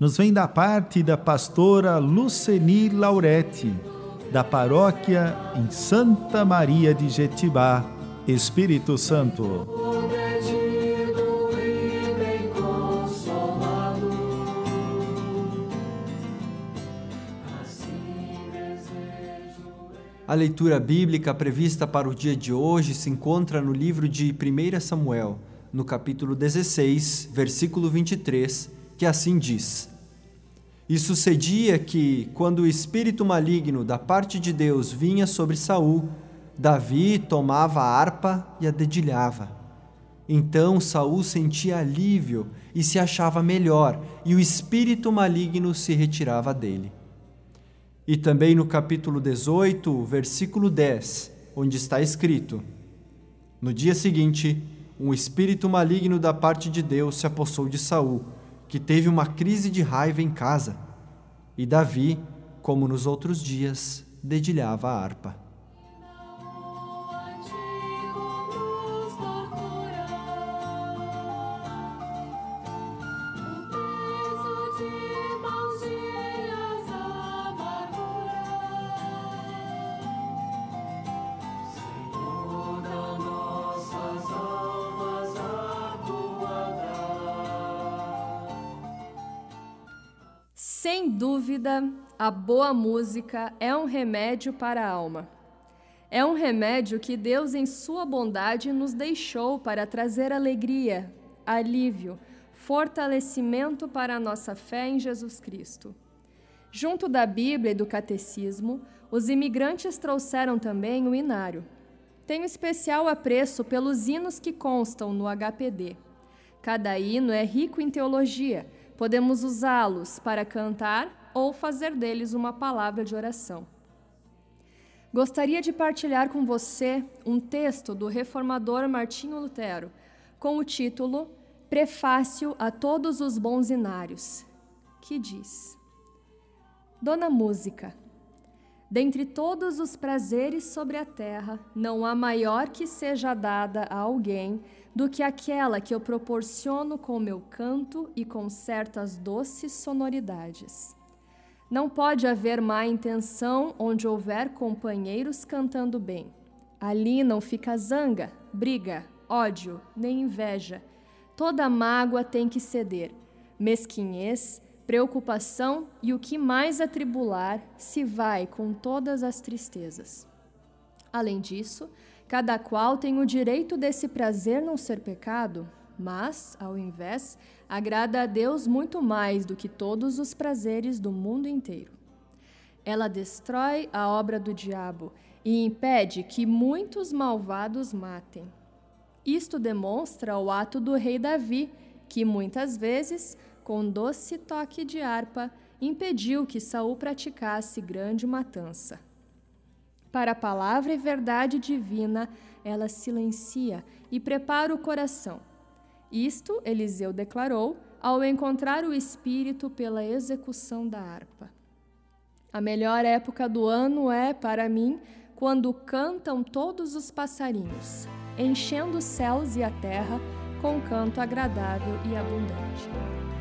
nos vem da parte da pastora Luceni Lauretti, da paróquia em Santa Maria de Jetibá, Espírito Santo. A leitura bíblica prevista para o dia de hoje se encontra no livro de 1 Samuel, no capítulo 16, versículo 23, que assim diz: e sucedia que, quando o espírito maligno da parte de Deus vinha sobre Saul, Davi tomava a harpa e a dedilhava. Então Saul sentia alívio e se achava melhor, e o espírito maligno se retirava dele. E também no capítulo 18, versículo 10, onde está escrito: No dia seguinte, um espírito maligno da parte de Deus se apossou de Saul que teve uma crise de raiva em casa. E Davi, como nos outros dias, dedilhava a harpa. Sem dúvida, a boa música é um remédio para a alma. É um remédio que Deus, em Sua bondade, nos deixou para trazer alegria, alívio, fortalecimento para a nossa fé em Jesus Cristo. Junto da Bíblia e do Catecismo, os imigrantes trouxeram também o inário. Tenho especial apreço pelos hinos que constam no HPD. Cada hino é rico em teologia Podemos usá-los para cantar ou fazer deles uma palavra de oração. Gostaria de partilhar com você um texto do reformador Martinho Lutero, com o título Prefácio a Todos os Bons Inários, que diz: Dona Música, dentre todos os prazeres sobre a terra, não há maior que seja dada a alguém do que aquela que eu proporciono com meu canto e com certas doces sonoridades. Não pode haver má intenção onde houver companheiros cantando bem. Ali não fica zanga, briga, ódio, nem inveja. Toda mágoa tem que ceder. Mesquinhez, preocupação e o que mais atribular se vai com todas as tristezas. Além disso, Cada qual tem o direito desse prazer não ser pecado, mas, ao invés, agrada a Deus muito mais do que todos os prazeres do mundo inteiro. Ela destrói a obra do diabo e impede que muitos malvados matem. Isto demonstra o ato do rei Davi, que muitas vezes, com doce toque de harpa, impediu que Saul praticasse grande matança. Para a palavra e verdade divina, ela silencia e prepara o coração. Isto Eliseu declarou ao encontrar o Espírito pela execução da harpa. A melhor época do ano é, para mim, quando cantam todos os passarinhos, enchendo os céus e a terra com canto agradável e abundante.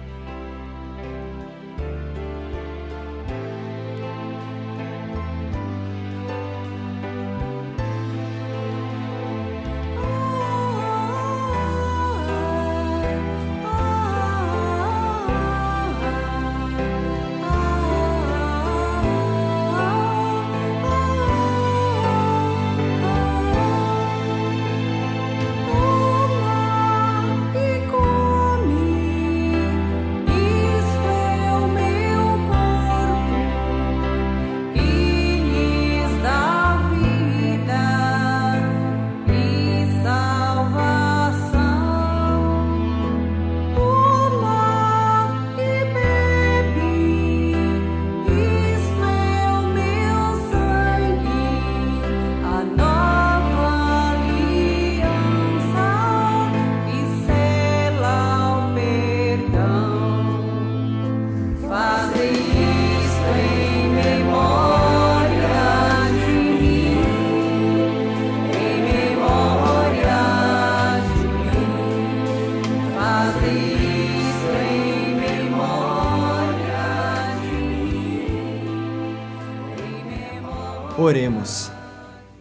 Oremos.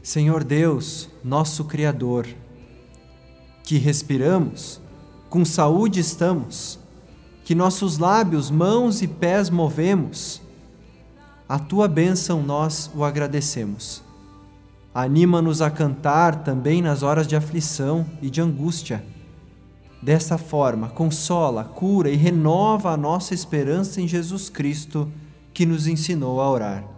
Senhor Deus, nosso Criador, que respiramos, com saúde estamos, que nossos lábios, mãos e pés movemos, a tua bênção nós o agradecemos. Anima-nos a cantar também nas horas de aflição e de angústia. Dessa forma, consola, cura e renova a nossa esperança em Jesus Cristo, que nos ensinou a orar.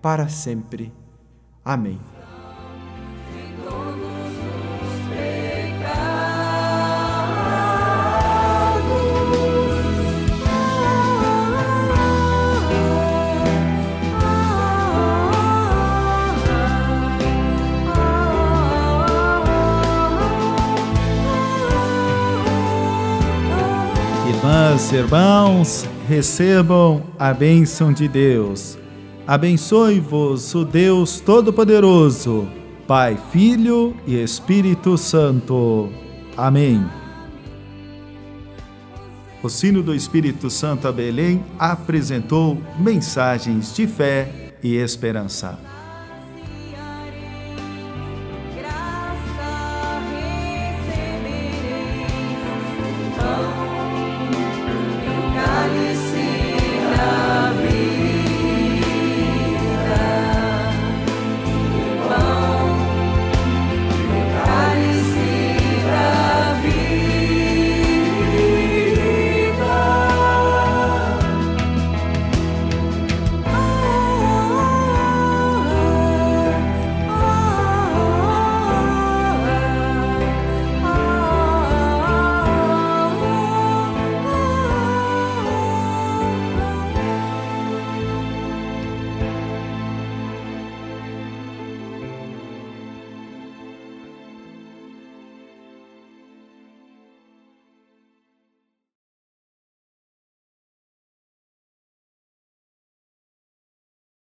para sempre. Amém. Irmãs e irmãos, recebam a bênção de Deus. Abençoe-vos o Deus Todo-Poderoso, Pai, Filho e Espírito Santo. Amém. O Sino do Espírito Santo a Belém apresentou mensagens de fé e esperança.